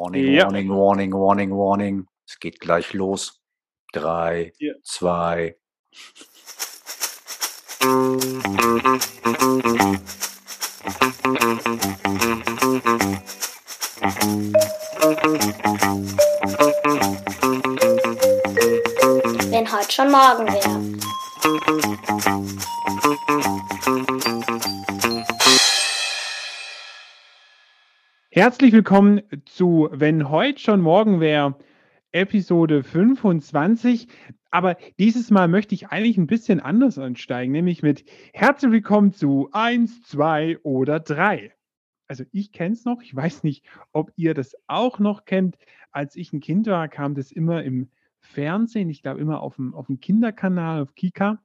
Warning, Ja. warning, warning, warning, warning. Es geht gleich los. Drei, Ja. zwei. Wenn heute schon morgen wäre. Herzlich willkommen zu Wenn heute schon morgen wäre, Episode 25. Aber dieses Mal möchte ich eigentlich ein bisschen anders ansteigen, nämlich mit Herzlich willkommen zu 1, 2 oder 3. Also ich kenne es noch, ich weiß nicht, ob ihr das auch noch kennt. Als ich ein Kind war, kam das immer im Fernsehen, ich glaube immer auf dem, auf dem Kinderkanal, auf Kika.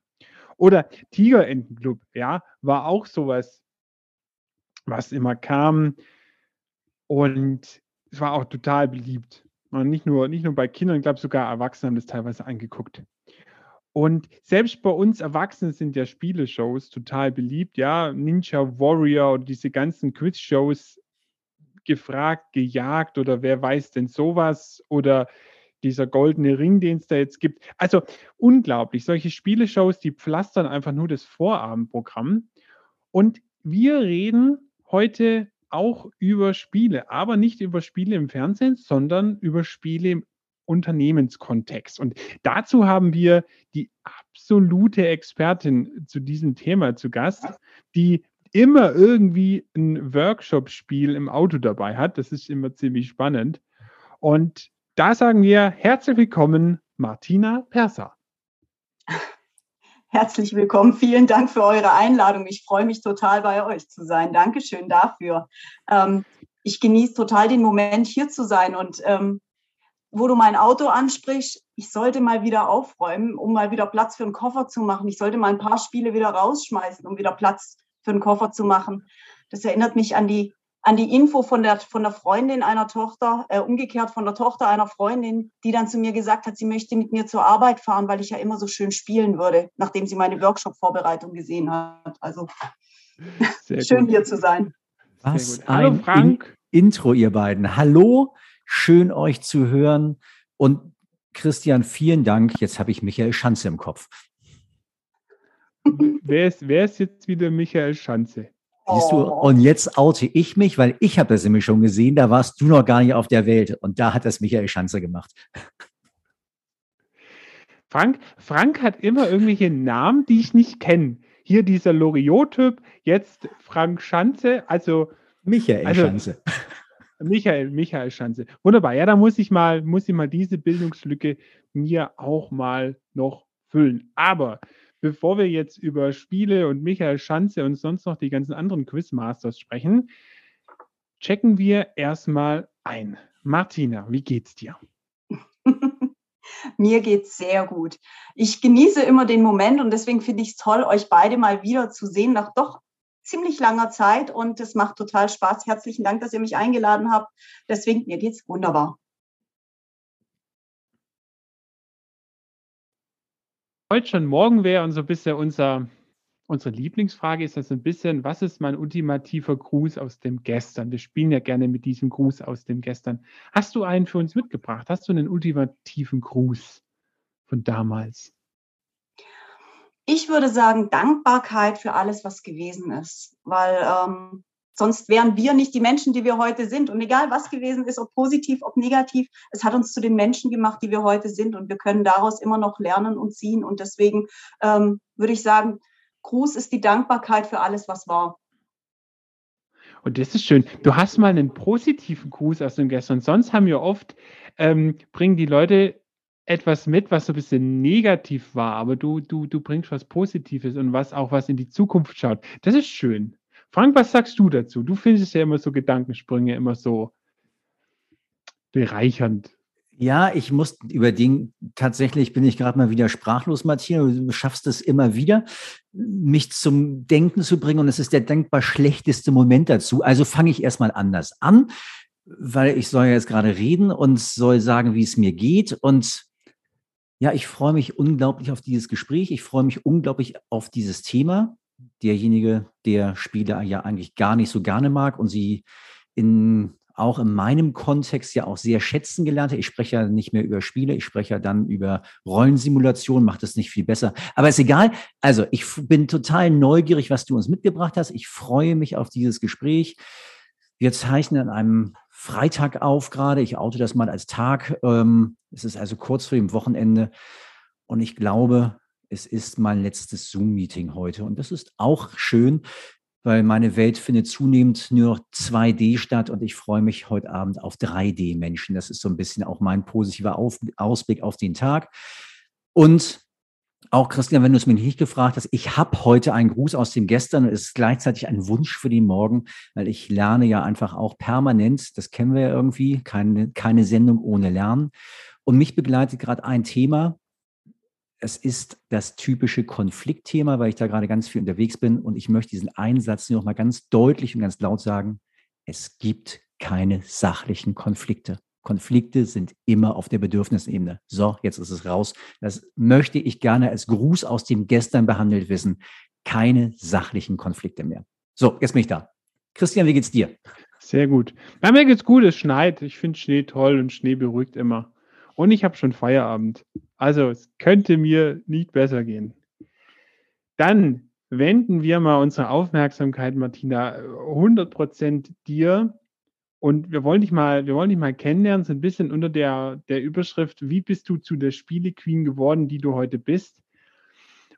Oder Tigerentenclub, ja, war auch sowas, was immer kam. Und es war auch total beliebt. Und nicht nur, nicht nur bei Kindern, ich glaube sogar Erwachsene haben das teilweise angeguckt. Und selbst bei uns Erwachsenen sind ja Spieleshows total beliebt. Ja, Ninja Warrior oder diese ganzen Quiz-Shows gefragt, gejagt oder wer weiß denn sowas oder dieser goldene Ring, den es da jetzt gibt. Also unglaublich. Solche Spieleshows, die pflastern einfach nur das Vorabendprogramm. Und wir reden heute auch über Spiele, aber nicht über Spiele im Fernsehen, sondern über Spiele im Unternehmenskontext. Und dazu haben wir die absolute Expertin zu diesem Thema zu Gast, die immer irgendwie ein Workshop-Spiel im Auto dabei hat. Das ist immer ziemlich spannend. Und da sagen wir herzlich willkommen, Martina Perser. Herzlich willkommen. Vielen Dank für eure Einladung. Ich freue mich total, bei euch zu sein. Dankeschön dafür. Ähm, ich genieße total den Moment, hier zu sein. Und ähm, wo du mein Auto ansprichst, ich sollte mal wieder aufräumen, um mal wieder Platz für einen Koffer zu machen. Ich sollte mal ein paar Spiele wieder rausschmeißen, um wieder Platz für einen Koffer zu machen. Das erinnert mich an die an die Info von der, von der Freundin einer Tochter, äh, umgekehrt von der Tochter einer Freundin, die dann zu mir gesagt hat, sie möchte mit mir zur Arbeit fahren, weil ich ja immer so schön spielen würde, nachdem sie meine Workshop-Vorbereitung gesehen hat. Also Sehr schön gut. hier zu sein. Sehr Was gut. Hallo ein Frank. In Intro, ihr beiden. Hallo, schön euch zu hören. Und Christian, vielen Dank. Jetzt habe ich Michael Schanze im Kopf. Wer ist, wer ist jetzt wieder Michael Schanze? Siehst du? Oh. Und jetzt oute ich mich, weil ich habe das nämlich schon gesehen. Da warst du noch gar nicht auf der Welt. Und da hat das Michael Schanze gemacht. Frank, Frank hat immer irgendwelche Namen, die ich nicht kenne. Hier dieser Loriot-Typ, jetzt Frank Schanze, also Michael Also- Schanze. Michael, Michael Schanze. Wunderbar. Ja, da muss ich mal, muss ich mal diese Bildungslücke mir auch mal noch füllen. Aber bevor wir jetzt über Spiele und Michael Schanze und sonst noch die ganzen anderen Quizmasters sprechen, checken wir erstmal ein. Martina, wie geht's dir? Mir geht's sehr gut. Ich genieße immer den Moment und deswegen finde ich es toll, euch beide mal wieder zu sehen nach doch ziemlich langer Zeit und es macht total Spaß. Herzlichen Dank, dass ihr mich eingeladen habt. Deswegen, mir geht's wunderbar. Heute schon morgen wäre und so ein bisschen unser, unsere Lieblingsfrage ist das ein bisschen, was ist mein ultimativer Gruß aus dem Gestern? Wir spielen ja gerne mit diesem Gruß aus dem Gestern. Hast du einen für uns mitgebracht? Hast du einen ultimativen Gruß von damals? Ich würde sagen, Dankbarkeit für alles, was gewesen ist, weil ähm, sonst wären wir nicht die Menschen, die wir heute sind. Und egal, was gewesen ist, ob positiv, ob negativ, es hat uns zu den Menschen gemacht, die wir heute sind. Und wir können daraus immer noch lernen und ziehen. Und deswegen ähm, würde ich sagen, Gruß ist die Dankbarkeit für alles, was war. Und das ist schön. Du hast mal einen positiven Gruß aus dem Gestern. Sonst haben wir oft, ähm, bringen die Leute etwas mit, was so ein bisschen negativ war, aber du, du, du bringst was Positives und was auch was in die Zukunft schaut. Das ist schön. Frank, was sagst du dazu? Du findest ja immer so Gedankensprünge immer so bereichernd. Ja, ich muss über den, tatsächlich bin ich gerade mal wieder sprachlos, Martina. Du schaffst es immer wieder, mich zum Denken zu bringen und es ist der denkbar schlechteste Moment dazu. Also fange ich erstmal anders an, weil ich soll ja jetzt gerade reden und soll sagen, wie es mir geht und ja, ich freue mich unglaublich auf dieses Gespräch. Ich freue mich unglaublich auf dieses Thema. Derjenige, der Spiele ja eigentlich gar nicht so gerne mag und sie in auch in meinem Kontext ja auch sehr schätzen gelernt habe. Ich spreche ja nicht mehr über Spiele, ich spreche ja dann über Rollensimulation, macht es nicht viel besser. Aber ist egal. Also ich bin total neugierig, was du uns mitgebracht hast. Ich freue mich auf dieses Gespräch. Wir zeichnen an einem Freitag auf gerade. Ich oute das mal als Tag. Ähm, es ist also kurz vor dem Wochenende. Und ich glaube, es ist mein letztes Zoom-Meeting heute. Und das ist auch schön, weil meine Welt findet zunehmend nur 2D statt und ich freue mich heute Abend auf 3D-Menschen. Das ist so ein bisschen auch mein positiver auf Ausblick auf den Tag. Und auch Christian, wenn du es mir nicht gefragt hast, ich habe heute einen Gruß aus dem Gestern und es ist gleichzeitig ein Wunsch für den Morgen, weil ich lerne ja einfach auch permanent, das kennen wir ja irgendwie, keine, keine Sendung ohne Lernen. Und mich begleitet gerade ein Thema, es ist das typische Konfliktthema, weil ich da gerade ganz viel unterwegs bin und ich möchte diesen Einsatz noch mal ganz deutlich und ganz laut sagen. Es gibt keine sachlichen Konflikte. Konflikte sind immer auf der Bedürfnisebene. So, jetzt ist es raus. Das möchte ich gerne als Gruß aus dem Gestern behandelt wissen. Keine sachlichen Konflikte mehr. So, jetzt bin ich da. Christian, wie geht's dir? Sehr gut. Ja, mir geht's gut, es schneit. Ich finde Schnee toll und Schnee beruhigt immer. Und ich habe schon Feierabend. Also es könnte mir nicht besser gehen. Dann wenden wir mal unsere Aufmerksamkeit, Martina, 100% dir. Und wir wollen dich mal, wir wollen dich mal kennenlernen, so ein bisschen unter der, der Überschrift, wie bist du zu der Spiele-Queen geworden, die du heute bist?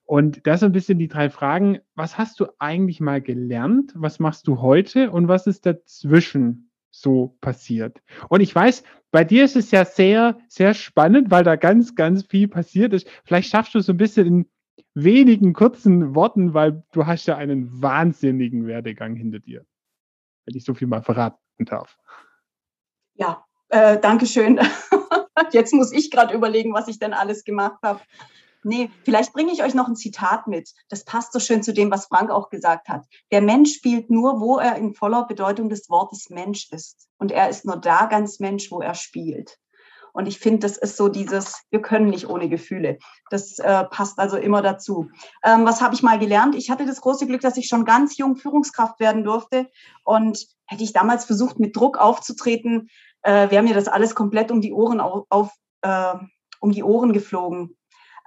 Und das sind ein bisschen die drei Fragen. Was hast du eigentlich mal gelernt? Was machst du heute? Und was ist dazwischen so passiert. Und ich weiß, bei dir ist es ja sehr, sehr spannend, weil da ganz, ganz viel passiert ist. Vielleicht schaffst du es so ein bisschen in wenigen kurzen Worten, weil du hast ja einen wahnsinnigen Werdegang hinter dir. Wenn ich so viel mal verraten darf. Ja, äh, danke schön. Jetzt muss ich gerade überlegen, was ich denn alles gemacht habe. Nee, vielleicht bringe ich euch noch ein Zitat mit. Das passt so schön zu dem, was Frank auch gesagt hat. Der Mensch spielt nur, wo er in voller Bedeutung des Wortes Mensch ist. Und er ist nur da ganz Mensch, wo er spielt. Und ich finde, das ist so dieses, wir können nicht ohne Gefühle. Das äh, passt also immer dazu. Ähm, was habe ich mal gelernt? Ich hatte das große Glück, dass ich schon ganz jung Führungskraft werden durfte. Und hätte ich damals versucht, mit Druck aufzutreten, äh, wäre mir das alles komplett um die Ohren auf, auf äh, um die Ohren geflogen.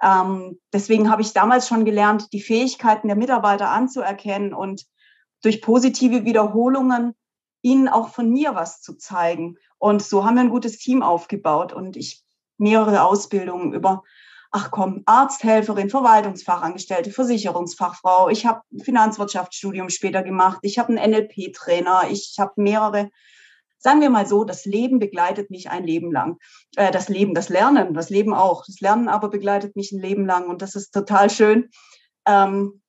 Ähm, deswegen habe ich damals schon gelernt, die Fähigkeiten der Mitarbeiter anzuerkennen und durch positive Wiederholungen ihnen auch von mir was zu zeigen. Und so haben wir ein gutes Team aufgebaut und ich mehrere Ausbildungen über, ach komm, Arzthelferin, Verwaltungsfachangestellte, Versicherungsfachfrau. Ich habe Finanzwirtschaftsstudium später gemacht. Ich habe einen NLP-Trainer. Ich habe mehrere sagen wir mal so, das Leben begleitet mich ein Leben lang. Äh, das Leben, das Lernen, das Leben auch. Das Lernen aber begleitet mich ein Leben lang und das ist total schön. Ähm,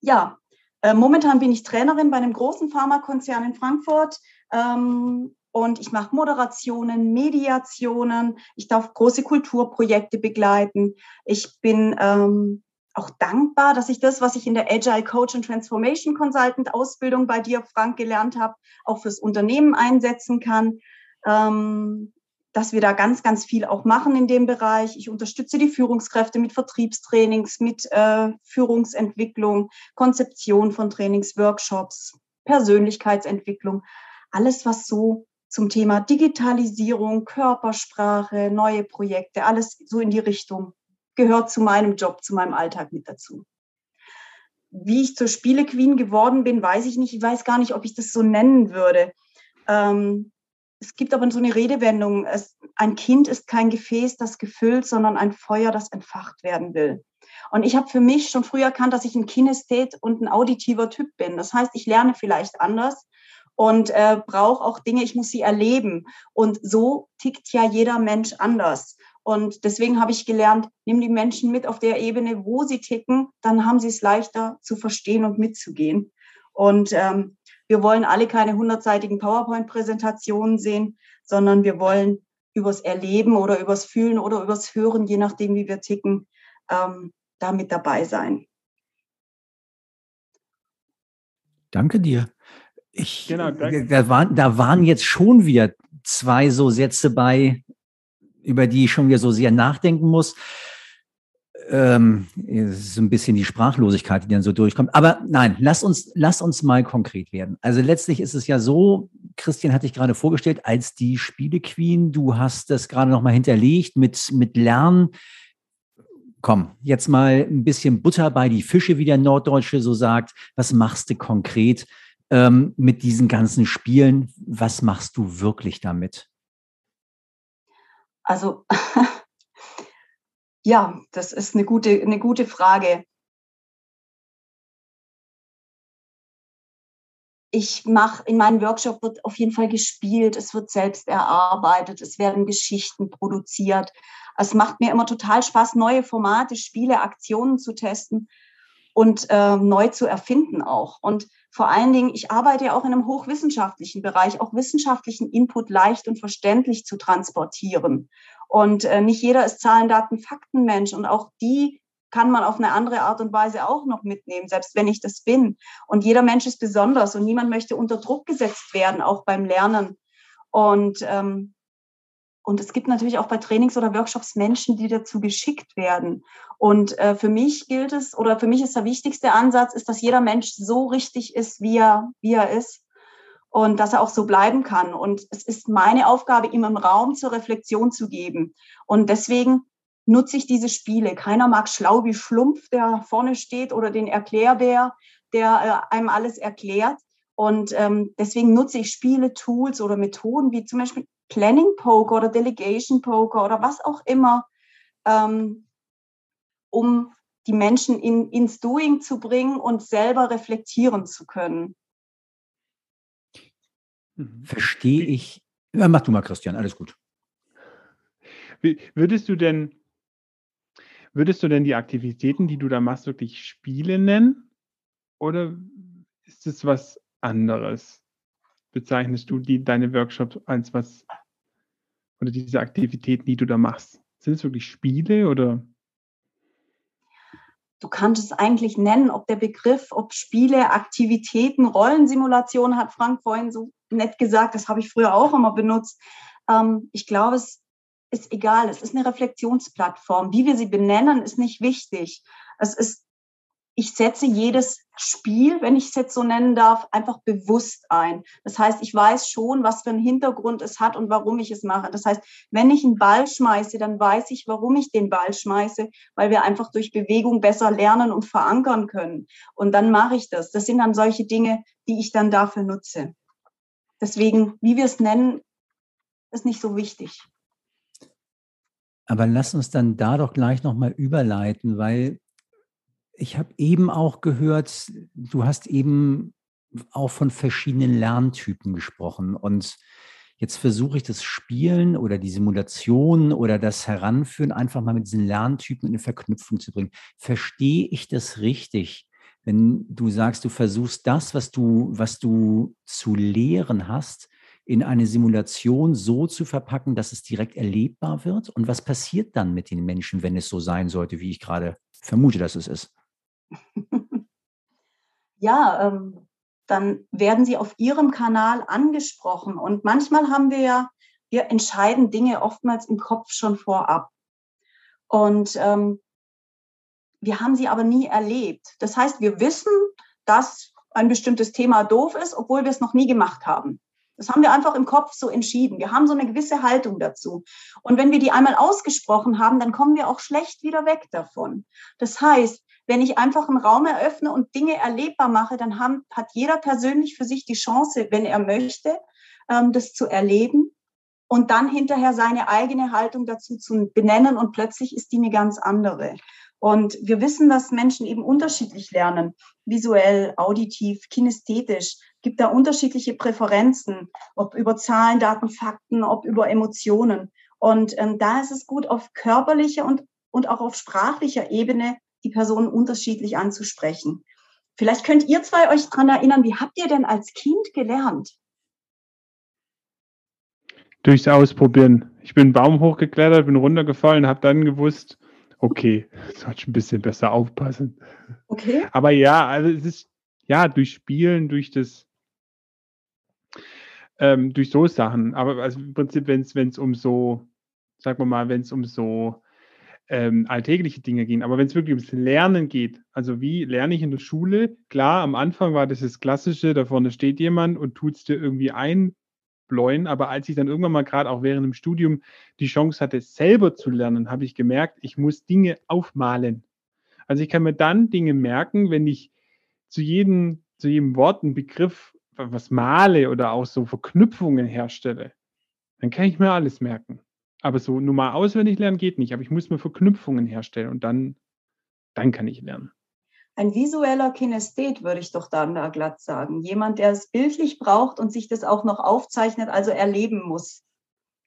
ja, äh, momentan bin ich Trainerin bei einem großen Pharmakonzern in Frankfurt. Ähm, und ich mache Moderationen, Mediationen. Ich darf große Kulturprojekte begleiten. Ich bin ähm, auch dankbar, dass ich das, was ich in der Agile Coach und Transformation Consultant Ausbildung bei dir, Frank, gelernt habe, auch fürs Unternehmen einsetzen kann. Ähm, dass wir da ganz, ganz viel auch machen in dem Bereich. Ich unterstütze die Führungskräfte mit Vertriebstrainings, mit äh, Führungsentwicklung, Konzeption von Trainings, Workshops, Persönlichkeitsentwicklung. Alles, was so zum Thema Digitalisierung, Körpersprache, neue Projekte, alles so in die Richtung gehört zu meinem Job, zu meinem Alltag mit dazu. Wie ich zur Spielequeen geworden bin, weiß ich nicht. Ich weiß gar nicht, ob ich das so nennen würde. Ähm, es gibt aber so eine Redewendung, es, ein Kind ist kein Gefäß, das gefüllt, sondern ein Feuer, das entfacht werden will. Und ich habe für mich schon früh erkannt, dass ich ein Kinesthet und ein auditiver Typ bin. Das heißt, ich lerne vielleicht anders und äh, brauche auch Dinge, ich muss sie erleben. Und so tickt ja jeder Mensch anders. Und deswegen habe ich gelernt, nimm die Menschen mit auf der Ebene, wo sie ticken, dann haben sie es leichter zu verstehen und mitzugehen. Und ähm, wir wollen alle keine hundertseitigen PowerPoint-Präsentationen sehen, sondern wir wollen übers Erleben oder übers Fühlen oder übers Hören, je nachdem, wie wir ticken, ähm, da mit dabei sein. Danke dir. Ich, genau, danke. Da, waren, da waren jetzt schon wieder zwei so Sätze bei, über die ich schon wieder so sehr nachdenken muss. ähm, es ist so ein bisschen die Sprachlosigkeit, die dann so durchkommt. Aber nein, lass uns, lass uns mal konkret werden. Also letztlich ist es ja so, Christian hat dich gerade vorgestellt als die Spielequeen. Du hast das gerade nochmal hinterlegt mit, mit Lernen. Komm, jetzt mal ein bisschen Butter bei die Fische, wie der Norddeutsche so sagt. Was machst du konkret ähm, mit diesen ganzen Spielen? Was machst du wirklich damit? Also Ja, das ist eine gute, eine gute Frage. Ich mache in meinem Workshop wird auf jeden Fall gespielt, es wird selbst erarbeitet, es werden Geschichten produziert. Es macht mir immer total Spaß, neue Formate, Spiele, Aktionen zu testen und äh, neu zu erfinden auch. Und vor allen Dingen, ich arbeite ja auch in einem hochwissenschaftlichen Bereich, auch wissenschaftlichen Input leicht und verständlich zu transportieren. Und äh, nicht jeder ist Zahlen, Daten, Fakten Mensch. Und auch die kann man auf eine andere Art und Weise auch noch mitnehmen, selbst wenn ich das bin. Und jeder Mensch ist besonders und niemand möchte unter Druck gesetzt werden, auch beim Lernen. Und, ähm, und es gibt natürlich auch bei Trainings oder Workshops Menschen, die dazu geschickt werden. Und äh, für mich gilt es, oder für mich ist der wichtigste Ansatz, ist, dass jeder Mensch so richtig ist, wie er, wie er ist und dass er auch so bleiben kann. Und es ist meine Aufgabe, ihm im Raum zur Reflexion zu geben. Und deswegen nutze ich diese Spiele. Keiner mag schlau wie Schlumpf, der vorne steht, oder den Erklärbär, der äh, einem alles erklärt. Und ähm, deswegen nutze ich Spiele, Tools oder Methoden wie zum Beispiel Planning Poker oder Delegation Poker oder was auch immer, ähm, um die Menschen in, ins Doing zu bringen und selber reflektieren zu können. Mhm. Verstehe ich. Ja, mach du mal, Christian, alles gut. Würdest du denn, würdest du denn die Aktivitäten, die du da machst, wirklich Spiele nennen? Oder ist es was anderes? Bezeichnest du die, deine Workshops als was oder diese Aktivitäten, die du da machst? Sind es wirklich Spiele oder? du kannst es eigentlich nennen, ob der Begriff, ob Spiele, Aktivitäten, Rollensimulation, hat Frank vorhin so nett gesagt, das habe ich früher auch immer benutzt. Ähm, ich glaube, es ist egal, es ist eine Reflexionsplattform. Wie wir sie benennen, ist nicht wichtig. Es ist ich setze jedes Spiel, wenn ich es jetzt so nennen darf, einfach bewusst ein. Das heißt, ich weiß schon, was für einen Hintergrund es hat und warum ich es mache. Das heißt, wenn ich einen Ball schmeiße, dann weiß ich, warum ich den Ball schmeiße, weil wir einfach durch Bewegung besser lernen und verankern können. Und dann mache ich das. Das sind dann solche Dinge, die ich dann dafür nutze. Deswegen, wie wir es nennen, ist nicht so wichtig. Aber lass uns dann da doch gleich nochmal überleiten, weil ich habe eben auch gehört, du hast eben auch von verschiedenen Lerntypen gesprochen. Und jetzt versuche ich das Spielen oder die Simulation oder das Heranführen einfach mal mit diesen Lerntypen in eine Verknüpfung zu bringen. Verstehe ich das richtig? Wenn du sagst, du versuchst das, was du, was du zu lehren hast, in eine Simulation so zu verpacken, dass es direkt erlebbar wird? Und was passiert dann mit den Menschen, wenn es so sein sollte, wie ich gerade vermute, dass es ist? ja, ähm, dann werden sie auf ihrem Kanal angesprochen. Und manchmal haben wir ja, wir entscheiden Dinge oftmals im Kopf schon vorab. Und ähm, wir haben sie aber nie erlebt. Das heißt, wir wissen, dass ein bestimmtes Thema doof ist, obwohl wir es noch nie gemacht haben. Das haben wir einfach im Kopf so entschieden. Wir haben so eine gewisse Haltung dazu. Und wenn wir die einmal ausgesprochen haben, dann kommen wir auch schlecht wieder weg davon. Das heißt, wenn ich einfach einen Raum eröffne und Dinge erlebbar mache, dann haben, hat jeder persönlich für sich die Chance, wenn er möchte, ähm, das zu erleben und dann hinterher seine eigene Haltung dazu zu benennen und plötzlich ist die eine ganz andere. Und wir wissen, dass Menschen eben unterschiedlich lernen, visuell, auditiv, kinesthetisch. Gibt da unterschiedliche Präferenzen, ob über Zahlen, Daten, Fakten, ob über Emotionen. Und ähm, da ist es gut, auf körperlicher und, und auch auf sprachlicher Ebene die Personen unterschiedlich anzusprechen. Vielleicht könnt ihr zwei euch daran erinnern, wie habt ihr denn als Kind gelernt? Durchs Ausprobieren. Ich bin einen Baum hochgeklettert, bin runtergefallen, habe dann gewusst, okay, sollte ein bisschen besser aufpassen. Okay. Aber ja, also es ist ja durch Spielen, durch das, ähm, durch so Sachen. Aber also im Prinzip, wenn es um so, sagen wir mal, wenn es um so ähm, alltägliche Dinge gehen. Aber wenn es wirklich ums Lernen geht, also wie lerne ich in der Schule? Klar, am Anfang war das das Klassische, da vorne steht jemand und tut es dir irgendwie einbläuen. Aber als ich dann irgendwann mal gerade auch während dem Studium die Chance hatte, selber zu lernen, habe ich gemerkt, ich muss Dinge aufmalen. Also ich kann mir dann Dinge merken, wenn ich zu jedem, zu jedem Wort einen Begriff was male oder auch so Verknüpfungen herstelle, dann kann ich mir alles merken. Aber so nur mal auswendig lernen geht nicht. Aber ich muss mir Verknüpfungen herstellen und dann, dann kann ich lernen. Ein visueller Kinesthet würde ich doch dann da glatt sagen. Jemand, der es bildlich braucht und sich das auch noch aufzeichnet, also erleben muss.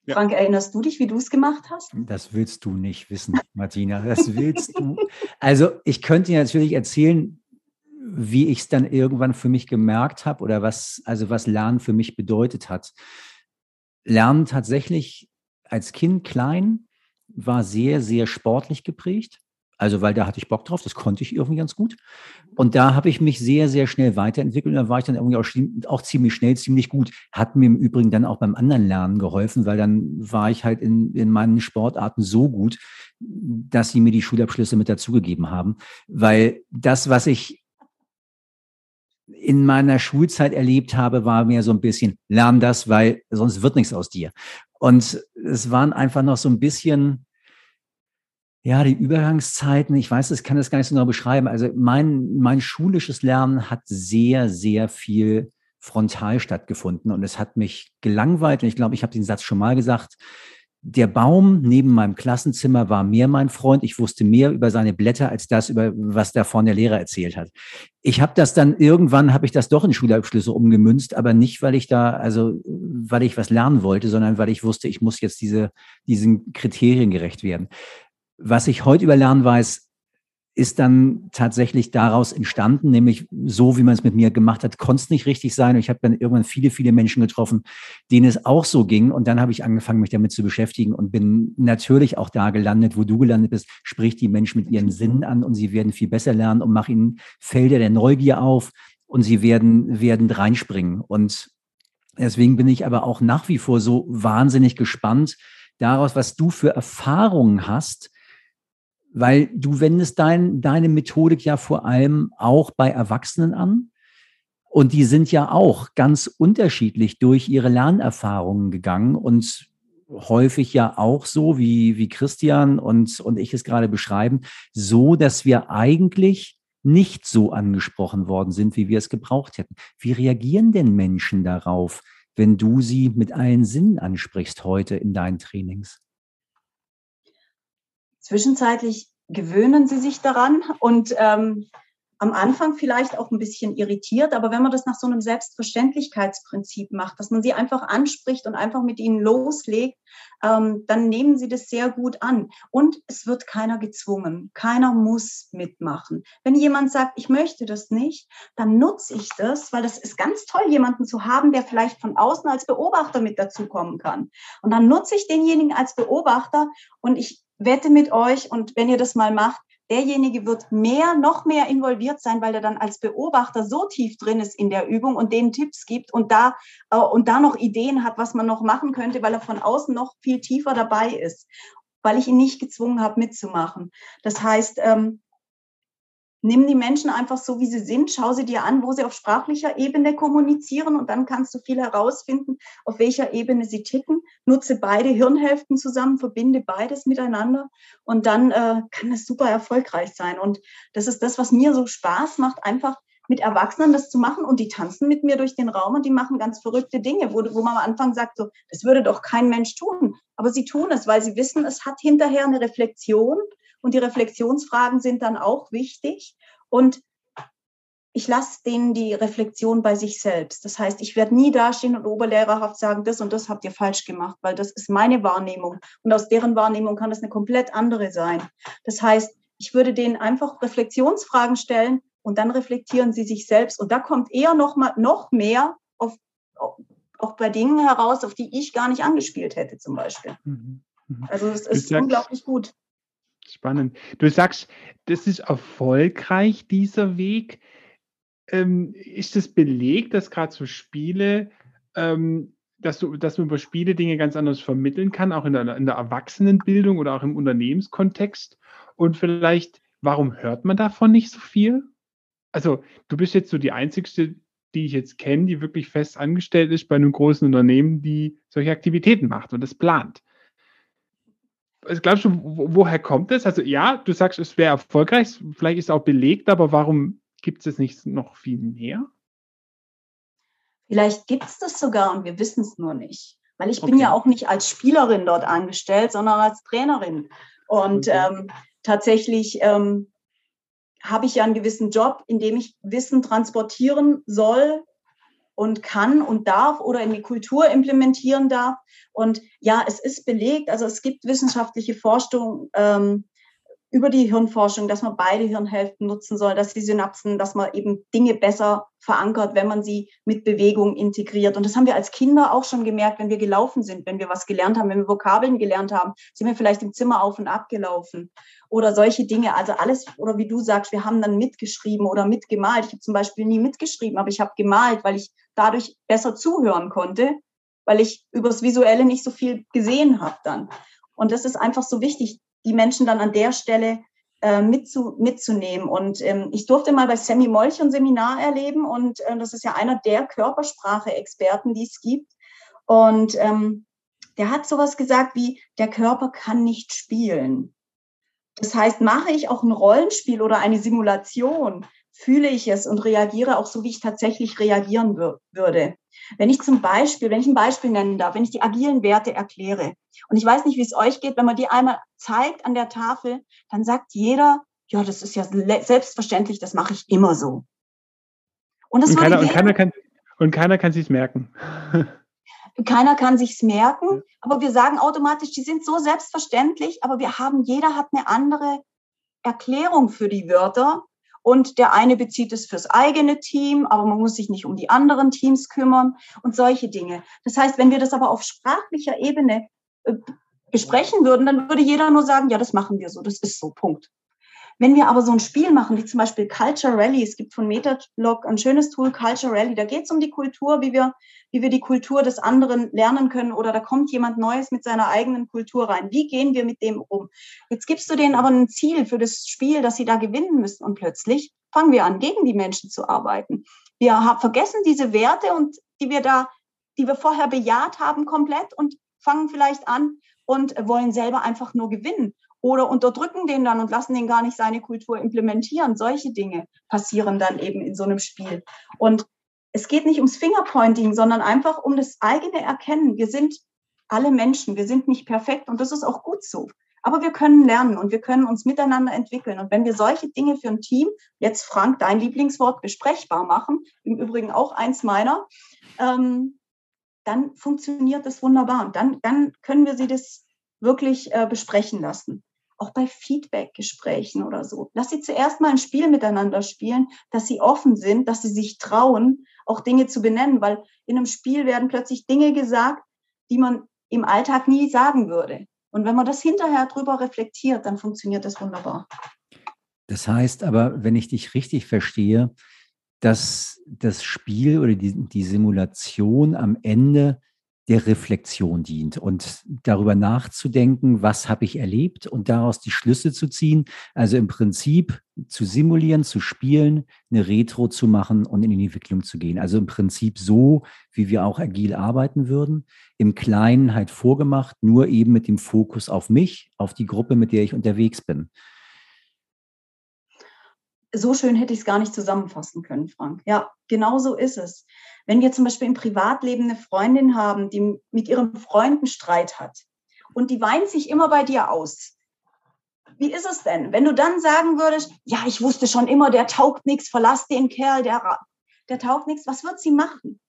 Ja. Frank, erinnerst du dich, wie du es gemacht hast? Das willst du nicht wissen, Martina. Das willst du. Also ich könnte dir natürlich erzählen, wie ich es dann irgendwann für mich gemerkt habe oder was, also was Lernen für mich bedeutet hat. Lernen tatsächlich als Kind klein war sehr, sehr sportlich geprägt. Also, weil da hatte ich Bock drauf, das konnte ich irgendwie ganz gut. Und da habe ich mich sehr, sehr schnell weiterentwickelt. Und da war ich dann irgendwie auch, auch, ziemlich schnell, ziemlich gut. Hat mir im Übrigen dann auch beim anderen Lernen geholfen, weil dann war ich halt in, in meinen Sportarten so gut, dass sie mir die Schulabschlüsse mit dazugegeben haben. Weil das, was ich in meiner Schulzeit erlebt habe, war mehr so ein bisschen, lern das, weil sonst wird nichts aus dir. Und es waren einfach noch so ein bisschen, ja, die Übergangszeiten, ich weiß, ich kann das gar nicht so genau beschreiben. Also mein, mein schulisches Lernen hat sehr, sehr viel frontal stattgefunden und es hat mich gelangweilt. Und ich glaube, ich habe den Satz schon mal gesagt der Baum neben meinem Klassenzimmer war mehr mein Freund. Ich wusste mehr über seine Blätter als das, über was da vorne der Lehrer erzählt hat. Ich habe das dann irgendwann habe ich das doch in Schulabschlüsse umgemünzt, aber nicht, weil ich da, also weil ich was lernen wollte, sondern weil ich wusste, ich muss jetzt diese, diesen Kriterien gerecht werden. Was ich heute über Lernen weiß, ist dann tatsächlich daraus entstanden, nämlich so, wie man es mit mir gemacht hat, konnte es nicht richtig sein. Und ich habe dann irgendwann viele, viele Menschen getroffen, denen es auch so ging. Und dann habe ich angefangen, mich damit zu beschäftigen und bin natürlich auch da gelandet, wo du gelandet bist. Sprich die Menschen mit ihren Sinnen an und sie werden viel besser lernen und mach ihnen Felder der Neugier auf und sie werden, werden reinspringen. Und deswegen bin ich aber auch nach wie vor so wahnsinnig gespannt daraus, was du für Erfahrungen hast, weil du wendest dein, deine Methodik ja vor allem auch bei Erwachsenen an. Und die sind ja auch ganz unterschiedlich durch ihre Lernerfahrungen gegangen und häufig ja auch so, wie, wie Christian und, und ich es gerade beschreiben, so, dass wir eigentlich nicht so angesprochen worden sind, wie wir es gebraucht hätten. Wie reagieren denn Menschen darauf, wenn du sie mit allen Sinnen ansprichst heute in deinen Trainings? Zwischenzeitlich gewöhnen sie sich daran und ähm, am Anfang vielleicht auch ein bisschen irritiert, aber wenn man das nach so einem Selbstverständlichkeitsprinzip macht, dass man sie einfach anspricht und einfach mit ihnen loslegt, ähm, dann nehmen sie das sehr gut an. Und es wird keiner gezwungen. Keiner muss mitmachen. Wenn jemand sagt, ich möchte das nicht, dann nutze ich das, weil das ist ganz toll, jemanden zu haben, der vielleicht von außen als Beobachter mit dazukommen kann. Und dann nutze ich denjenigen als Beobachter und ich wette mit euch und wenn ihr das mal macht, derjenige wird mehr, noch mehr involviert sein, weil er dann als Beobachter so tief drin ist in der Übung und denen Tipps gibt und da, äh, und da noch Ideen hat, was man noch machen könnte, weil er von außen noch viel tiefer dabei ist, weil ich ihn nicht gezwungen habe, mitzumachen. Das heißt, ähm, nimm die Menschen einfach so, wie sie sind, schau sie dir an, wo sie auf sprachlicher Ebene kommunizieren und dann kannst du viel herausfinden, auf welcher Ebene sie ticken. Nutze beide Hirnhälften zusammen, verbinde beides miteinander und dann äh, kann es super erfolgreich sein. Und das ist das, was mir so Spaß macht, einfach mit Erwachsenen das zu machen und die tanzen mit mir durch den Raum und die machen ganz verrückte Dinge, wo, wo man am Anfang sagt, so, das würde doch kein Mensch tun. Aber sie tun es, weil sie wissen, es hat hinterher eine Reflexion und die Reflexionsfragen sind dann auch wichtig. Und ich lasse denen die Reflexion bei sich selbst. Das heißt, ich werde nie dastehen und oberlehrerhaft sagen, das und das habt ihr falsch gemacht, weil das ist meine Wahrnehmung. Und aus deren Wahrnehmung kann das eine komplett andere sein. Das heißt, ich würde denen einfach Reflexionsfragen stellen und dann reflektieren sie sich selbst. Und da kommt eher noch mal noch mehr auf, auch bei Dingen heraus, auf die ich gar nicht angespielt hätte, zum Beispiel. Mhm. Mhm. Also es ist unglaublich gut. Spannend. Du sagst, das ist erfolgreich, dieser Weg. Ähm, ist das belegt, dass gerade so Spiele ähm, dass, du, dass man über Spiele Dinge ganz anders vermitteln kann, auch in der, in der Erwachsenenbildung oder auch im Unternehmenskontext. Und vielleicht, warum hört man davon nicht so viel? Also, du bist jetzt so die Einzigste, die ich jetzt kenne, die wirklich fest angestellt ist bei einem großen Unternehmen, die solche Aktivitäten macht und das plant. Also glaubst du, woher kommt das? Also ja, du sagst, es wäre erfolgreich, vielleicht ist es auch belegt, aber warum gibt es nicht noch viel mehr? Vielleicht gibt es das sogar und wir wissen es nur nicht. Weil ich okay. bin ja auch nicht als Spielerin dort angestellt, sondern als Trainerin. Und okay. ähm, tatsächlich ähm, habe ich ja einen gewissen Job, in dem ich Wissen transportieren soll und kann und darf oder in die Kultur implementieren darf. Und ja, es ist belegt, also es gibt wissenschaftliche Forschung ähm, über die Hirnforschung, dass man beide Hirnhälften nutzen soll, dass die Synapsen, dass man eben Dinge besser verankert, wenn man sie mit Bewegung integriert. Und das haben wir als Kinder auch schon gemerkt, wenn wir gelaufen sind, wenn wir was gelernt haben, wenn wir Vokabeln gelernt haben, sind wir vielleicht im Zimmer auf und ab gelaufen oder solche Dinge. Also alles, oder wie du sagst, wir haben dann mitgeschrieben oder mitgemalt. Ich habe zum Beispiel nie mitgeschrieben, aber ich habe gemalt, weil ich dadurch besser zuhören konnte, weil ich übers Visuelle nicht so viel gesehen habe dann. Und das ist einfach so wichtig, die Menschen dann an der Stelle äh, mitzu, mitzunehmen. Und ähm, ich durfte mal bei Sammy Molch ein Seminar erleben und äh, das ist ja einer der Körpersprache-Experten, die es gibt. Und ähm, der hat sowas gesagt wie, der Körper kann nicht spielen. Das heißt, mache ich auch ein Rollenspiel oder eine Simulation, fühle ich es und reagiere auch so, wie ich tatsächlich reagieren würde. Wenn ich zum Beispiel, wenn ich ein Beispiel nennen darf, wenn ich die agilen Werte erkläre und ich weiß nicht, wie es euch geht, wenn man die einmal zeigt an der Tafel, dann sagt jeder, ja, das ist ja selbstverständlich, das mache ich immer so. Und, das und, keiner, und keiner kann und keiner kann sich's merken. Keiner kann sich's merken, aber wir sagen automatisch, die sind so selbstverständlich, aber wir haben, jeder hat eine andere Erklärung für die Wörter und der eine bezieht es fürs eigene Team, aber man muss sich nicht um die anderen Teams kümmern und solche Dinge. Das heißt, wenn wir das aber auf sprachlicher Ebene äh, besprechen würden, dann würde jeder nur sagen, ja, das machen wir so, das ist so, Punkt. Wenn wir aber so ein Spiel machen, wie zum Beispiel Culture Rally, es gibt von Metalog ein schönes Tool, Culture Rally, da geht es um die Kultur, wie wir, wie wir die Kultur des anderen lernen können oder da kommt jemand Neues mit seiner eigenen Kultur rein. Wie gehen wir mit dem um? Jetzt gibst du denen aber ein Ziel für das Spiel, dass sie da gewinnen müssen und plötzlich fangen wir an, gegen die Menschen zu arbeiten. Wir vergessen diese Werte und die wir da, die wir vorher bejaht haben, komplett und fangen vielleicht an und wollen selber einfach nur gewinnen oder unterdrücken den dann und lassen den gar nicht seine Kultur implementieren. Solche Dinge passieren dann eben in so einem Spiel. Und es geht nicht ums Fingerpointing, sondern einfach um das eigene Erkennen. Wir sind alle Menschen, wir sind nicht perfekt und das ist auch gut so. Aber wir können lernen und wir können uns miteinander entwickeln. Und wenn wir solche Dinge für ein Team, jetzt Frank, dein Lieblingswort, besprechbar machen, im Übrigen auch eins meiner, ähm, dann funktioniert das wunderbar. Und dann, dann können wir sie das wirklich äh, besprechen lassen auch bei Feedback-Gesprächen oder so. Lass sie zuerst mal ein Spiel miteinander spielen, dass sie offen sind, dass sie sich trauen, auch Dinge zu benennen, weil in einem Spiel werden plötzlich Dinge gesagt, die man im Alltag nie sagen würde. Und wenn man das hinterher drüber reflektiert, dann funktioniert das wunderbar. Das heißt aber, wenn ich dich richtig verstehe, dass das Spiel oder die, die Simulation am Ende der Reflexion dient und darüber nachzudenken, was habe ich erlebt und daraus die Schlüsse zu ziehen. Also im Prinzip zu simulieren, zu spielen, eine Retro zu machen und in die Entwicklung zu gehen. Also im Prinzip so, wie wir auch agil arbeiten würden, im Kleinen halt vorgemacht, nur eben mit dem Fokus auf mich, auf die Gruppe, mit der ich unterwegs bin so schön hätte ich es gar nicht zusammenfassen können, Frank. Ja, genau so ist es. Wenn wir zum Beispiel im Privatleben eine Freundin haben, die mit ihrem Freund einen Streit hat und die weint sich immer bei dir aus. Wie ist es denn, wenn du dann sagen würdest, ja, ich wusste schon immer, der taugt nichts, verlass den Kerl, der, der taugt nichts, was wird sie machen?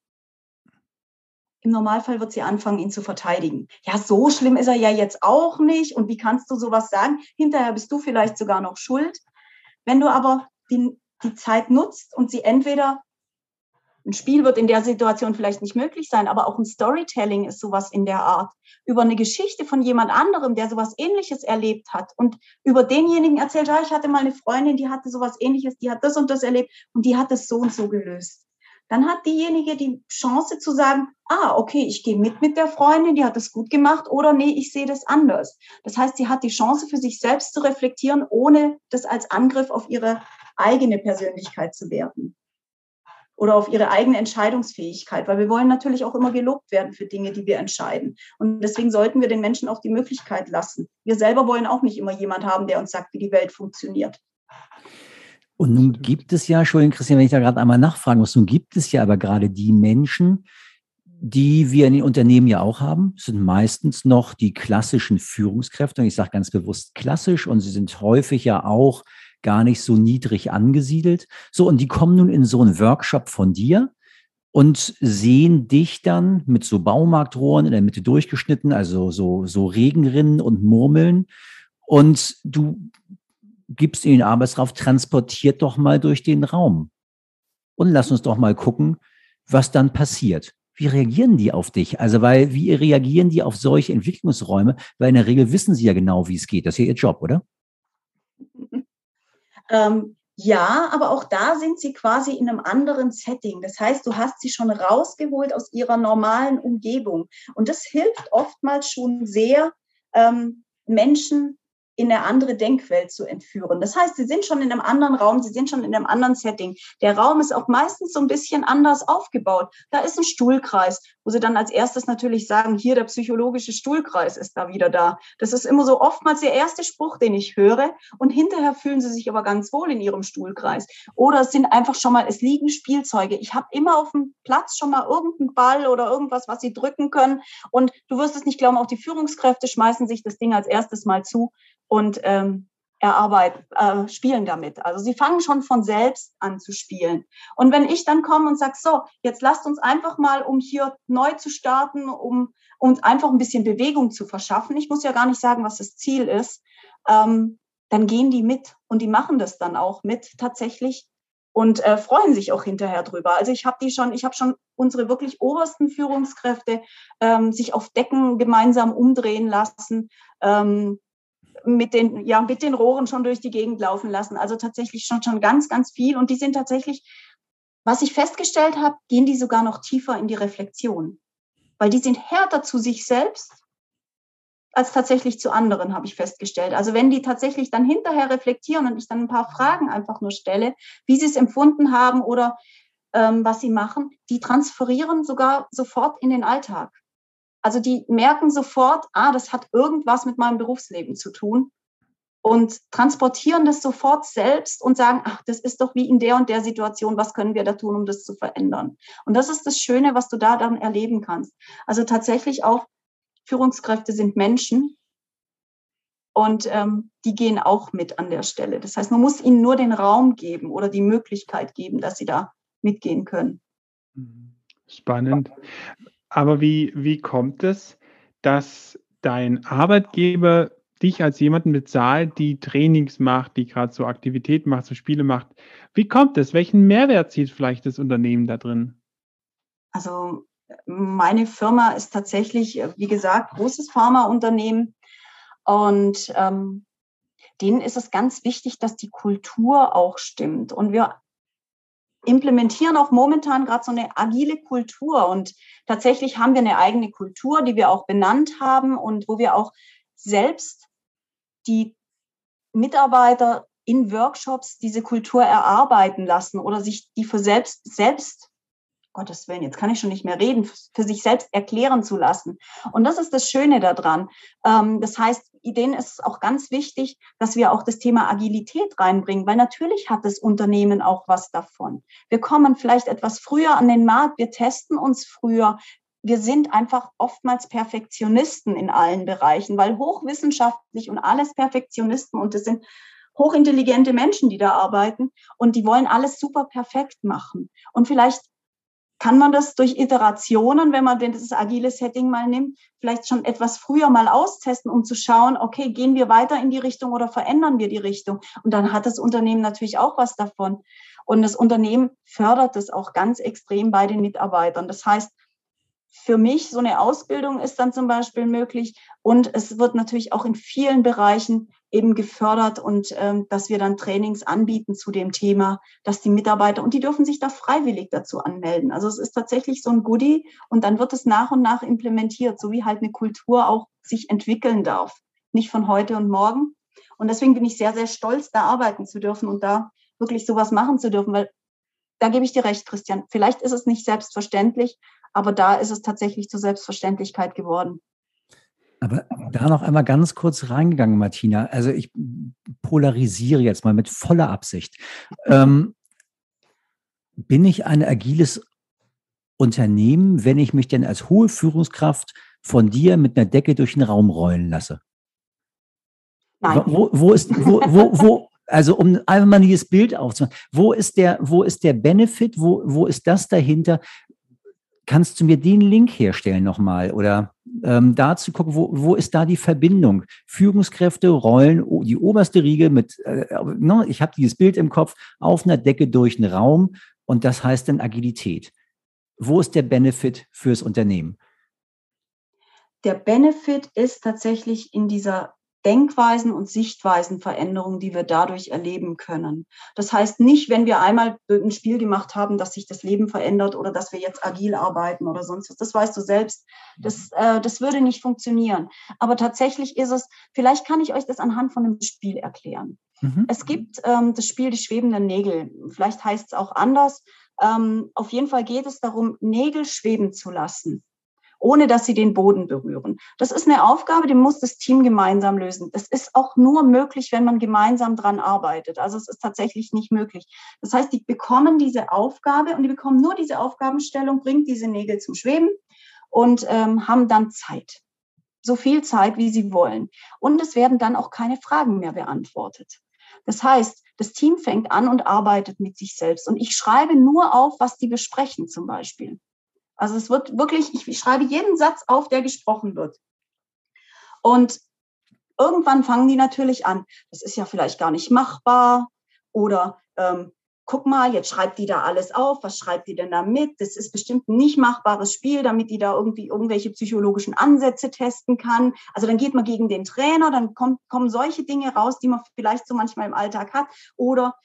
Im Normalfall wird sie anfangen, ihn zu verteidigen. Ja, so schlimm ist er ja jetzt auch nicht. Und wie kannst du sowas sagen? Hinterher bist du vielleicht sogar noch schuld. Wenn du aber die, die Zeit nutzt und sie entweder ein Spiel wird in der Situation vielleicht nicht möglich sein, aber auch ein Storytelling ist sowas in der Art. Über eine Geschichte von jemand anderem, der sowas ähnliches erlebt hat und über denjenigen erzählt, ja, ich hatte mal eine Freundin, die hatte sowas ähnliches, die hat das und das erlebt und die hat es so und so gelöst. dann hat diejenige die Chance zu sagen, ah, okay, ich gehe mit mit der Freundin, die hat es gut gemacht oder nee, ich sehe das anders. Das heißt, sie hat die Chance für sich selbst zu reflektieren, ohne das als Angriff auf ihre eigene Persönlichkeit zu werten oder auf ihre eigene Entscheidungsfähigkeit, weil wir wollen natürlich auch immer gelobt werden für Dinge, die wir entscheiden. Und deswegen sollten wir den Menschen auch die Möglichkeit lassen. Wir selber wollen auch nicht immer jemand haben, der uns sagt, wie die Welt funktioniert. Und nun gibt es ja, Entschuldigung, Christian, wenn ich da gerade einmal nachfragen muss, nun gibt es ja aber gerade die Menschen, die wir in den Unternehmen ja auch haben, sind meistens noch die klassischen Führungskräfte. Und ich sage ganz bewusst klassisch und sie sind häufig ja auch gar nicht so niedrig angesiedelt. So, und die kommen nun in so einen Workshop von dir und sehen dich dann mit so Baumarktrohren in der Mitte durchgeschnitten, also so, so Regenrinnen und Murmeln. Und du gibst ihnen Arbeitsraum, transportiert doch mal durch den Raum. Und lass uns doch mal gucken, was dann passiert. Wie reagieren die auf dich? Also, weil, wie reagieren die auf solche Entwicklungsräume? Weil in der Regel wissen sie ja genau, wie es geht. Das ist ja ihr Job, oder? Ähm, ja, aber auch da sind sie quasi in einem anderen Setting. Das heißt, du hast sie schon rausgeholt aus ihrer normalen Umgebung. Und das hilft oftmals schon sehr, ähm, Menschen in eine andere Denkwelt zu entführen. Das heißt, sie sind schon in einem anderen Raum, sie sind schon in einem anderen Setting. Der Raum ist auch meistens so ein bisschen anders aufgebaut. Da ist ein Stuhlkreis, wo sie dann als erstes natürlich sagen, hier der psychologische Stuhlkreis ist da wieder da. Das ist immer so oftmals der erste Spruch, den ich höre. Und hinterher fühlen sie sich aber ganz wohl in ihrem Stuhlkreis. Oder es sind einfach schon mal, es liegen Spielzeuge. Ich habe immer auf dem Platz schon mal irgendeinen Ball oder irgendwas, was sie drücken können. Und du wirst es nicht glauben, auch die Führungskräfte schmeißen sich das Ding als erstes mal zu und ähm, erarbeiten, äh, spielen damit. Also sie fangen schon von selbst an zu spielen. Und wenn ich dann komme und sage, so, jetzt lasst uns einfach mal, um hier neu zu starten, um uns einfach ein bisschen Bewegung zu verschaffen. Ich muss ja gar nicht sagen, was das Ziel ist. Ähm, dann gehen die mit und die machen das dann auch mit tatsächlich und äh, freuen sich auch hinterher drüber. Also ich habe die schon, ich habe schon unsere wirklich obersten Führungskräfte ähm, sich auf Decken gemeinsam umdrehen lassen. Ähm, mit den, ja, mit den Rohren schon durch die Gegend laufen lassen. Also tatsächlich schon, schon ganz, ganz viel. Und die sind tatsächlich, was ich festgestellt habe, gehen die sogar noch tiefer in die Reflexion. Weil die sind härter zu sich selbst als tatsächlich zu anderen, habe ich festgestellt. Also wenn die tatsächlich dann hinterher reflektieren und ich dann ein paar Fragen einfach nur stelle, wie sie es empfunden haben oder ähm, was sie machen, die transferieren sogar sofort in den Alltag. Also die merken sofort, ah, das hat irgendwas mit meinem Berufsleben zu tun und transportieren das sofort selbst und sagen, ach, das ist doch wie in der und der Situation, was können wir da tun, um das zu verändern? Und das ist das Schöne, was du da dann erleben kannst. Also tatsächlich auch Führungskräfte sind Menschen und ähm, die gehen auch mit an der Stelle. Das heißt, man muss ihnen nur den Raum geben oder die Möglichkeit geben, dass sie da mitgehen können. Spannend. Aber wie, wie kommt es, dass dein Arbeitgeber dich als jemanden bezahlt, die Trainings macht, die gerade so Aktivitäten macht, so Spiele macht? Wie kommt es? Welchen Mehrwert sieht vielleicht das Unternehmen da drin? Also meine Firma ist tatsächlich, wie gesagt, großes Pharmaunternehmen und ähm, denen ist es ganz wichtig, dass die Kultur auch stimmt. Und wir implementieren auch momentan gerade so eine agile Kultur. Und tatsächlich haben wir eine eigene Kultur, die wir auch benannt haben und wo wir auch selbst die Mitarbeiter in Workshops diese Kultur erarbeiten lassen oder sich die für selbst, selbst Gottes Willen, jetzt kann ich schon nicht mehr reden, für sich selbst erklären zu lassen. Und das ist das Schöne daran. Ähm, das heißt, denen ist es auch ganz wichtig, dass wir auch das Thema Agilität reinbringen, weil natürlich hat das Unternehmen auch was davon. Wir kommen vielleicht etwas früher an den Markt, wir testen uns früher. Wir sind einfach oftmals Perfektionisten in allen Bereichen, weil hochwissenschaftlich und alles Perfektionisten und das sind hochintelligente Menschen, die da arbeiten und die wollen alles super perfekt machen. Und vielleicht kann man das durch Iterationen, wenn man das agile Setting mal nimmt, vielleicht schon etwas früher mal austesten, um zu schauen, okay, gehen wir weiter in die Richtung oder verändern wir die Richtung? Und dann hat das Unternehmen natürlich auch was davon. Und das Unternehmen fördert das auch ganz extrem bei den Mitarbeitern. Das heißt, für mich so eine Ausbildung ist dann zum Beispiel möglich. Und es wird natürlich auch in vielen Bereichen eben gefördert und ähm, dass wir dann Trainings anbieten zu dem Thema, dass die Mitarbeiter und die dürfen sich da freiwillig dazu anmelden. Also es ist tatsächlich so ein Goodie und dann wird es nach und nach implementiert, so wie halt eine Kultur auch sich entwickeln darf. Nicht von heute und morgen. Und deswegen bin ich sehr, sehr stolz, da arbeiten zu dürfen und da wirklich sowas machen zu dürfen, weil da gebe ich dir recht, Christian. Vielleicht ist es nicht selbstverständlich, aber da ist es tatsächlich zur Selbstverständlichkeit geworden. Aber da noch einmal ganz kurz reingegangen, Martina. Also ich polarisiere jetzt mal mit voller Absicht. Ähm, bin ich ein agiles Unternehmen, wenn ich mich denn als hohe Führungskraft von dir mit einer Decke durch den Raum rollen lasse? Nein. Wo, wo ist, wo, wo, wo, also um einfach mal dieses Bild aufzumachen, wo ist der, wo ist der Benefit, wo, wo ist das dahinter? Kannst du mir den Link herstellen nochmal oder ähm, da zu gucken, wo, wo ist da die Verbindung? Führungskräfte rollen die oberste Riege mit, äh, ne, ich habe dieses Bild im Kopf, auf einer Decke durch den Raum und das heißt dann Agilität. Wo ist der Benefit fürs Unternehmen? Der Benefit ist tatsächlich in dieser Denkweisen und Sichtweisenveränderungen, die wir dadurch erleben können. Das heißt nicht, wenn wir einmal ein Spiel gemacht haben, dass sich das Leben verändert oder dass wir jetzt agil arbeiten oder sonst was. Das weißt du selbst. Das, äh, das würde nicht funktionieren. Aber tatsächlich ist es, vielleicht kann ich euch das anhand von einem Spiel erklären. Mhm. Es gibt ähm, das Spiel Die schwebenden Nägel. Vielleicht heißt es auch anders. Ähm, auf jeden Fall geht es darum, Nägel schweben zu lassen ohne dass sie den Boden berühren. Das ist eine Aufgabe, die muss das Team gemeinsam lösen. Das ist auch nur möglich, wenn man gemeinsam dran arbeitet. Also es ist tatsächlich nicht möglich. Das heißt, die bekommen diese Aufgabe und die bekommen nur diese Aufgabenstellung, bringt diese Nägel zum Schweben und ähm, haben dann Zeit. So viel Zeit, wie sie wollen. Und es werden dann auch keine Fragen mehr beantwortet. Das heißt, das Team fängt an und arbeitet mit sich selbst. Und ich schreibe nur auf, was die besprechen zum Beispiel. Also es wird wirklich, ich schreibe jeden Satz auf, der gesprochen wird. Und irgendwann fangen die natürlich an, das ist ja vielleicht gar nicht machbar oder ähm, guck mal, jetzt schreibt die da alles auf, was schreibt die denn da mit? Das ist bestimmt ein nicht machbares Spiel, damit die da irgendwie irgendwelche psychologischen Ansätze testen kann. Also dann geht man gegen den Trainer, dann kommt, kommen solche Dinge raus, die man vielleicht so manchmal im Alltag hat. Oder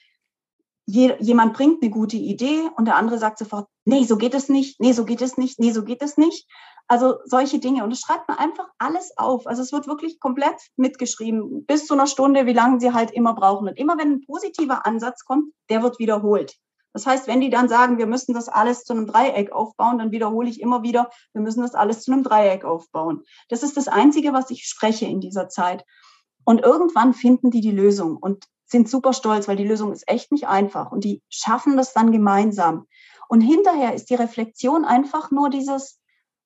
je, jemand bringt eine gute Idee und der andere sagt sofort, nee, so geht es nicht, nee, so geht es nicht, nee, so geht es nicht. Also solche Dinge. Und das schreibt man einfach alles auf. Also es wird wirklich komplett mitgeschrieben, bis zu einer Stunde, wie lange sie halt immer brauchen. Und immer wenn ein positiver Ansatz kommt, der wird wiederholt. Das heißt, wenn die dann sagen, wir müssen das alles zu einem Dreieck aufbauen, dann wiederhole ich immer wieder, wir müssen das alles zu einem Dreieck aufbauen. Das ist das Einzige, was ich spreche in dieser Zeit. Und irgendwann finden die die Lösung. Und sind super stolz, weil die Lösung ist echt nicht einfach und die schaffen das dann gemeinsam. Und hinterher ist die Reflexion einfach nur dieses,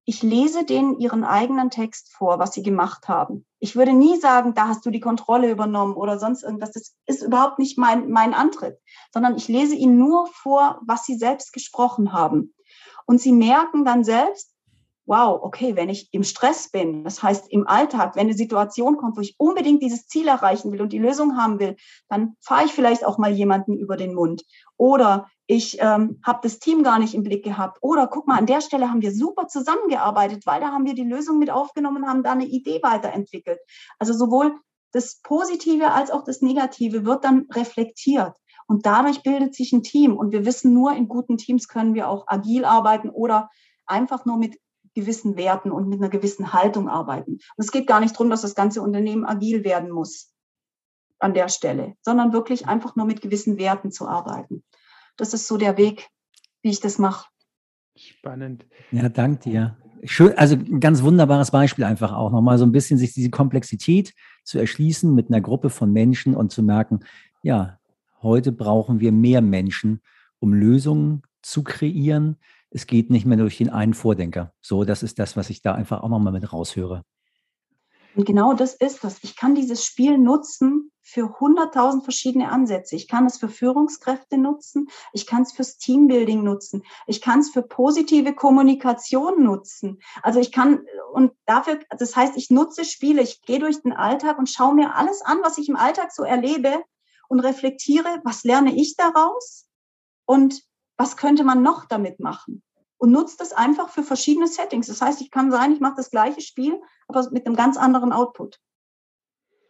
ich lese denen ihren eigenen Text vor, was sie gemacht haben. Ich würde nie sagen, da hast du die Kontrolle übernommen oder sonst irgendwas. Das ist überhaupt nicht mein, mein Antritt, sondern ich lese ihnen nur vor, was sie selbst gesprochen haben. Und sie merken dann selbst, wow, okay, wenn ich im Stress bin, das heißt im Alltag, wenn eine Situation kommt, wo ich unbedingt dieses Ziel erreichen will und die Lösung haben will, dann fahre ich vielleicht auch mal jemanden über den Mund. Oder ich ähm, habe das Team gar nicht im Blick gehabt. Oder guck mal, an der Stelle haben wir super zusammengearbeitet, weil da haben wir die Lösung mit aufgenommen, haben da eine Idee weiterentwickelt. Also sowohl das Positive als auch das Negative wird dann reflektiert. Und dadurch bildet sich ein Team. Und wir wissen nur, in guten Teams können wir auch agil arbeiten oder einfach nur mit gewissen Werten und mit einer gewissen Haltung arbeiten. Und es geht gar nicht darum, dass das ganze Unternehmen agil werden muss an der Stelle, sondern wirklich einfach nur mit gewissen Werten zu arbeiten. Das ist so der Weg, wie ich das mache. Spannend. Ja, danke dir. Schön, also ein ganz wunderbares Beispiel einfach auch nochmal so ein bisschen sich diese Komplexität zu erschließen mit einer Gruppe von Menschen und zu merken, ja, heute brauchen wir mehr Menschen, um Lösungen zu kreieren, es geht nicht mehr durch den einen Vordenker. So, das ist das, was ich da einfach auch nochmal mit raushöre. Und genau das ist das. Ich kann dieses Spiel nutzen für 100.000 verschiedene Ansätze. Ich kann es für Führungskräfte nutzen. Ich kann es fürs Teambuilding nutzen. Ich kann es für positive Kommunikation nutzen. Also ich kann, und dafür, das heißt, ich nutze Spiele. Ich gehe durch den Alltag und schaue mir alles an, was ich im Alltag so erlebe und reflektiere, was lerne ich daraus? Und was könnte man noch damit machen? und nutze das einfach für verschiedene Settings. Das heißt, ich kann sein, ich mache das gleiche Spiel, aber mit einem ganz anderen Output.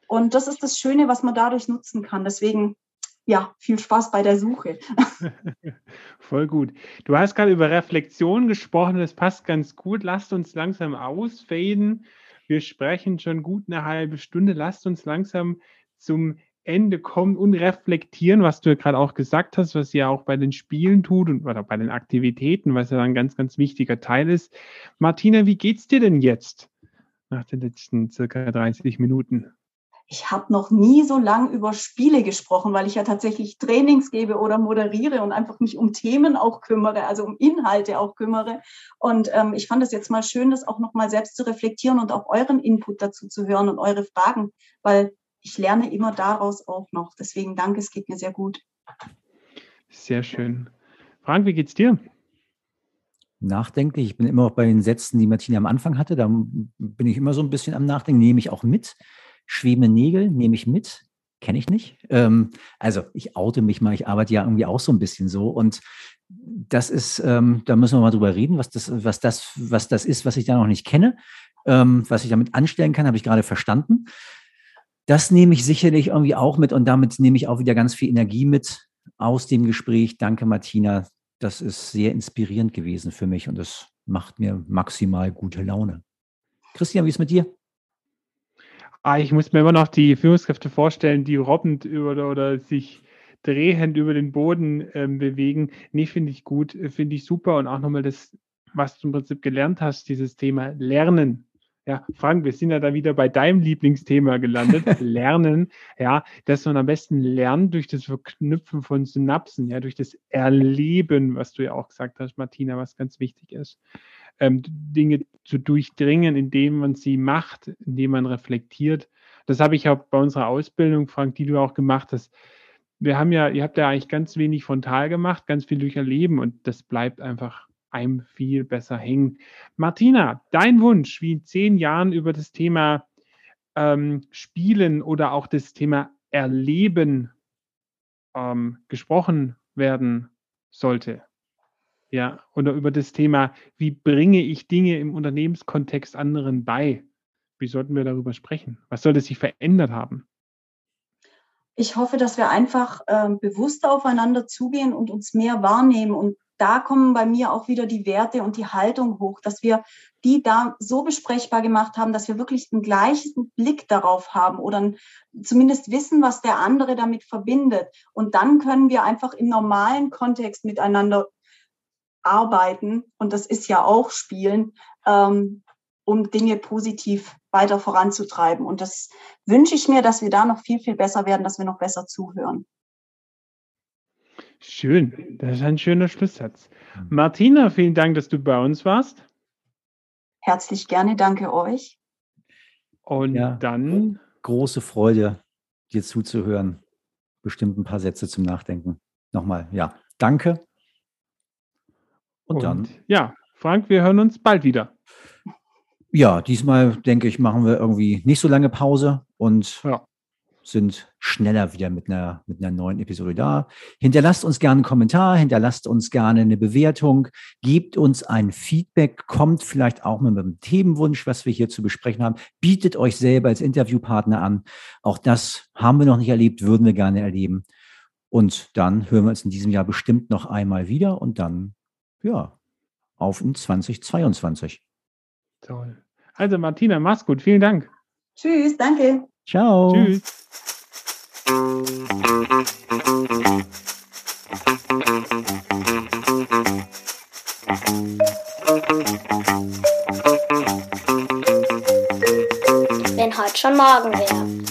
Und das ist das Schöne, was man dadurch nutzen kann. Deswegen, ja, viel Spaß bei der Suche. Voll gut. Du hast gerade über Reflexion gesprochen, das passt ganz gut. Lasst uns langsam ausfaden. Wir sprechen schon gut eine halbe Stunde. Lasst uns langsam zum Ende kommen und reflektieren, was du ja gerade auch gesagt hast, was ihr auch bei den Spielen tut und oder bei den Aktivitäten, was ja ein ganz, ganz wichtiger Teil ist. Martina, wie geht's dir denn jetzt nach den letzten circa 30 Minuten? Ich habe noch nie so lang über Spiele gesprochen, weil ich ja tatsächlich Trainings gebe oder moderiere und einfach mich um Themen auch kümmere, also um Inhalte auch kümmere. Und ähm, ich fand es jetzt mal schön, das auch nochmal selbst zu reflektieren und auch euren Input dazu zu hören und eure Fragen, weil ich lerne immer daraus auch noch. Deswegen danke, es geht mir sehr gut. Sehr schön. Frank, wie geht's dir? Nachdenklich. Ich bin immer auch bei den Sätzen, die Martina am Anfang hatte. Da bin ich immer so ein bisschen am Nachdenken, nehme ich auch mit. Schwebende Nägel nehme ich mit, kenne ich nicht. Ähm, also ich oute mich mal, ich arbeite ja irgendwie auch so ein bisschen so. Und das ist, ähm, da müssen wir mal drüber reden, was das, was das, was das ist, was ich da noch nicht kenne. Ähm, was ich damit anstellen kann, habe ich gerade verstanden das nehme ich sicherlich irgendwie auch mit und damit nehme ich auch wieder ganz viel Energie mit aus dem Gespräch. Danke, Martina. Das ist sehr inspirierend gewesen für mich und das macht mir maximal gute Laune. Christian, wie ist mit dir? Ah, ich muss mir immer noch die Führungskräfte vorstellen, die robbend über oder sich drehend über den Boden ähm, bewegen. Nee, finde ich gut, finde ich super und auch nochmal das, was du im Prinzip gelernt hast, dieses Thema Lernen. Ja, Frank, wir sind ja da wieder bei deinem Lieblingsthema gelandet, Lernen. Ja, dass man am besten lernt durch das Verknüpfen von Synapsen, ja, durch das Erleben, was du ja auch gesagt hast, Martina, was ganz wichtig ist. Ähm, Dinge zu durchdringen, indem man sie macht, indem man reflektiert. Das habe ich auch bei unserer Ausbildung, Frank, die du auch gemacht hast. Wir haben ja, ihr habt ja eigentlich ganz wenig frontal gemacht, ganz viel durch Erleben und das bleibt einfach einem viel besser hängen. Martina, dein Wunsch, wie in zehn Jahren über das Thema ähm, Spielen oder auch das Thema Erleben ähm, gesprochen werden sollte. Ja, oder über das Thema, wie bringe ich Dinge im Unternehmenskontext anderen bei? Wie sollten wir darüber sprechen? Was sollte sich verändert haben? Ich hoffe, dass wir einfach äh, bewusster aufeinander zugehen und uns mehr wahrnehmen und da kommen bei mir auch wieder die Werte und die Haltung hoch, dass wir die da so besprechbar gemacht haben, dass wir wirklich einen gleichen Blick darauf haben oder zumindest wissen, was der andere damit verbindet. Und dann können wir einfach im normalen Kontext miteinander arbeiten. Und das ist ja auch Spielen, ähm, um Dinge positiv weiter voranzutreiben. Und das wünsche ich mir, dass wir da noch viel, viel besser werden, dass wir noch besser zuhören. Schön, das ist ein schöner Schlusssatz. Mhm. Martina, vielen Dank, dass du bei uns warst. Herzlich gerne, danke euch. Und ja, dann. Große Freude, dir zuzuhören. Bestimmt ein paar Sätze zum Nachdenken. Nochmal, ja, danke. Und, Und dann. Ja, Frank, wir hören uns bald wieder. Ja, diesmal denke ich, machen wir irgendwie nicht so lange Pause und ja sind schneller wieder mit einer, mit einer neuen Episode da. Hinterlasst uns gerne einen Kommentar, hinterlasst uns gerne eine Bewertung, gebt uns ein Feedback, kommt vielleicht auch mit einem Themenwunsch, was wir hier zu besprechen haben, bietet euch selber als Interviewpartner an. Auch das haben wir noch nicht erlebt, würden wir gerne erleben. Und dann hören wir uns in diesem Jahr bestimmt noch einmal wieder und dann, ja, auf in 2022. Toll. Also Martina, mach's gut. Vielen Dank. Tschüss, danke. Ciao. Tschüss. Wenn heute schon morgen wäre.